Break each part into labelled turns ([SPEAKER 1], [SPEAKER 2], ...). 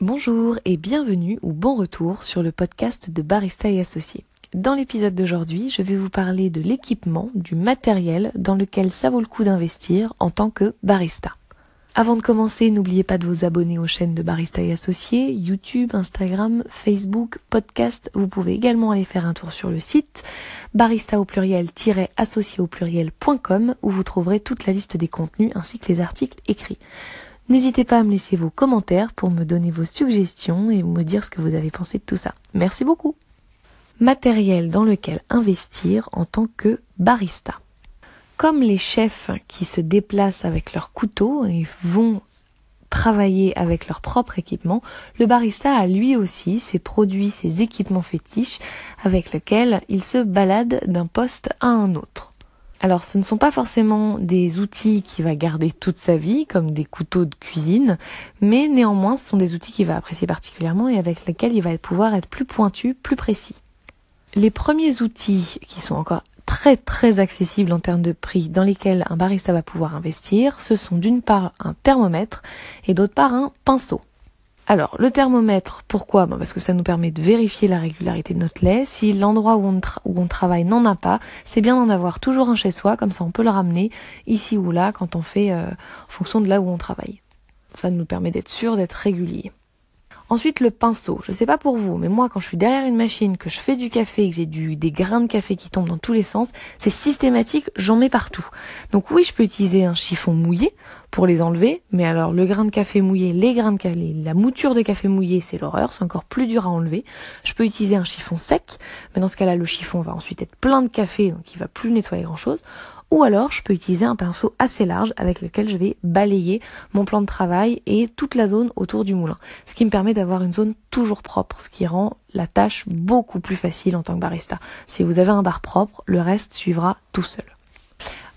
[SPEAKER 1] Bonjour et bienvenue ou bon retour sur le podcast de Barista et Associés. Dans l'épisode d'aujourd'hui, je vais vous parler de l'équipement, du matériel dans lequel ça vaut le coup d'investir en tant que barista. Avant de commencer, n'oubliez pas de vous abonner aux chaînes de Barista et Associés, YouTube, Instagram, Facebook, podcast. Vous pouvez également aller faire un tour sur le site barista au pluriel-associé au pluriel.com où vous trouverez toute la liste des contenus ainsi que les articles écrits. N'hésitez pas à me laisser vos commentaires pour me donner vos suggestions et me dire ce que vous avez pensé de tout ça. Merci beaucoup. Matériel dans lequel investir en tant que barista. Comme les chefs qui se déplacent avec leur couteau et vont travailler avec leur propre équipement, le barista a lui aussi ses produits, ses équipements fétiches avec lesquels il se balade d'un poste à un autre. Alors ce ne sont pas forcément des outils qu'il va garder toute sa vie, comme des couteaux de cuisine, mais néanmoins ce sont des outils qu'il va apprécier particulièrement et avec lesquels il va pouvoir être plus pointu, plus précis. Les premiers outils qui sont encore très très accessibles en termes de prix dans lesquels un barista va pouvoir investir, ce sont d'une part un thermomètre et d'autre part un pinceau. Alors, le thermomètre, pourquoi? Parce que ça nous permet de vérifier la régularité de notre lait. Si l'endroit où on, travaille n'en a pas, c'est bien d'en avoir toujours un chez soi, comme ça on peut le ramener ici ou là quand on fait euh, en fonction de là où on travaille. Ça nous permet d'être sûr d'être régulier. Ensuite, le pinceau. Je sais pas pour vous, mais moi, quand je suis derrière une machine, que je fais du café, que j'ai des grains de café qui tombent dans tous les sens, c'est systématique, j'en mets partout. Donc oui, je peux utiliser un chiffon mouillé pour les enlever, mais alors le grain de café mouillé, les grains de café, la mouture de café mouillé, c'est l'horreur, c'est encore plus dur à enlever. Je peux utiliser un chiffon sec, mais dans ce cas-là, le chiffon va ensuite être plein de café, donc il va plus nettoyer grand-chose ou alors je peux utiliser un pinceau assez large avec lequel je vais balayer mon plan de travail et toute la zone autour du moulin. Ce qui me permet d'avoir une zone toujours propre, ce qui rend la tâche beaucoup plus facile en tant que barista. Si vous avez un bar propre, le reste suivra tout seul.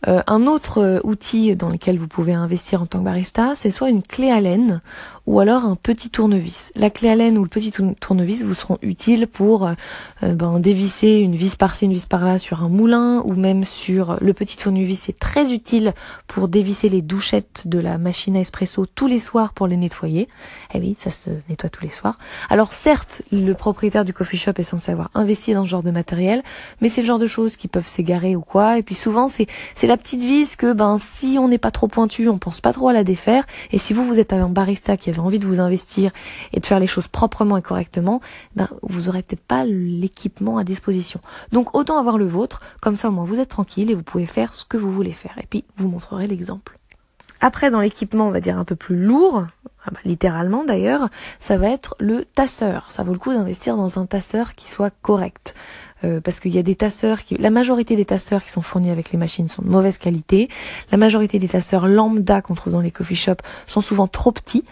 [SPEAKER 1] Euh, un autre euh, outil dans lequel vous pouvez investir en tant que barista, c'est soit une clé à laine ou alors un petit tournevis. La clé à laine ou le petit tournevis vous seront utiles pour euh, ben, dévisser une vis par-ci, une vis par-là sur un moulin ou même sur le petit tournevis. C'est très utile pour dévisser les douchettes de la machine à espresso tous les soirs pour les nettoyer. Eh oui, ça se nettoie tous les soirs. Alors certes, le propriétaire du coffee shop est censé avoir investi dans ce genre de matériel, mais c'est le genre de choses qui peuvent s'égarer ou quoi. Et puis souvent, c'est c'est petite vis que ben si on n'est pas trop pointu, on pense pas trop à la défaire. Et si vous vous êtes un barista qui avait envie de vous investir et de faire les choses proprement et correctement, ben vous aurez peut-être pas l'équipement à disposition. Donc autant avoir le vôtre, comme ça au moins vous êtes tranquille et vous pouvez faire ce que vous voulez faire. Et puis vous montrerez l'exemple. Après, dans l'équipement, on va dire un peu plus lourd, ah bah, littéralement d'ailleurs, ça va être le tasseur. Ça vaut le coup d'investir dans un tasseur qui soit correct. Euh, parce qu'il y a des tasseurs qui, la majorité des tasseurs qui sont fournis avec les machines sont de mauvaise qualité. La majorité des tasseurs lambda qu'on trouve dans les coffee shops sont souvent trop petits.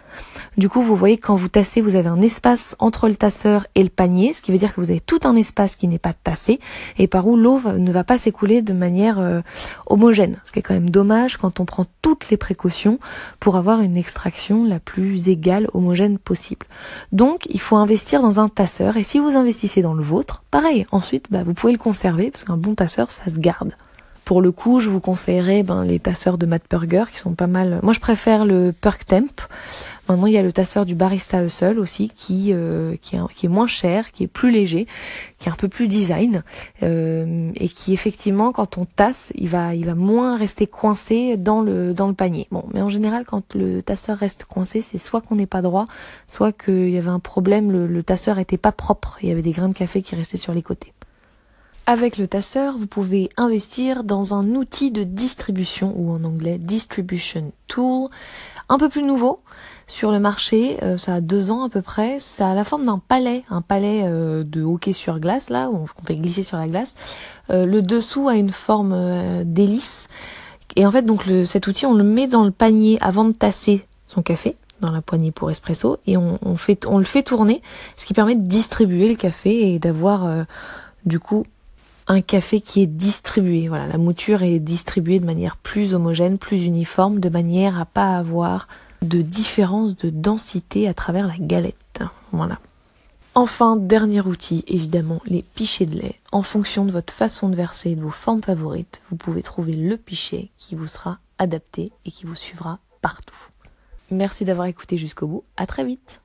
[SPEAKER 1] Du coup, vous voyez quand vous tassez, vous avez un espace entre le tasseur et le panier, ce qui veut dire que vous avez tout un espace qui n'est pas tassé et par où l'eau ne va pas s'écouler de manière euh, homogène. Ce qui est quand même dommage quand on prend toutes les précautions pour avoir une extraction la plus égale, homogène possible. Donc, il faut investir dans un tasseur et si vous investissez dans le vôtre, pareil, bah, vous pouvez le conserver parce qu'un bon tasseur, ça se garde. Pour le coup, je vous conseillerais ben, les tasseurs de Matt Burger qui sont pas mal. Moi, je préfère le Perk Temp. Maintenant, il y a le tasseur du Barista Hustle aussi qui euh, est, moins cher, qui est plus léger, qui est un peu plus design euh, et qui effectivement, quand on tasse, il va moins rester coincé dans le panier. Bon, mais en général, quand le tasseur reste coincé, c'est soit qu'on n'est pas droit, soit qu'il y avait un problème, le, tasseur était pas propre, il y avait des grains de café qui restaient sur les côtés. Avec le tasseur, vous pouvez investir dans un outil de distribution ou en anglais distribution tool, un peu plus nouveau sur le marché. Euh, ça a deux ans à peu près. Ça a la forme d'un palais, un palais euh, de hockey sur glace là où on fait glisser sur la glace. Euh, le dessous a une forme d'hélice et en fait donc le, cet outil on le met dans le panier avant de tasser son café dans la poignée pour espresso et on, on, fait on le fait tourner, ce qui permet de distribuer le café et d'avoir du coup un café qui est distribué. Voilà, la mouture est distribuée de manière plus homogène, plus uniforme, de manière à pas avoir de différence de densité à travers la galette. Voilà. Enfin, dernier outil, évidemment, les pichets de lait. En fonction de votre façon de verser et de vos formes favorites, vous pouvez trouver le pichet qui vous sera adapté et qui vous suivra partout. Merci d'avoir écouté jusqu'au bout. À très vite.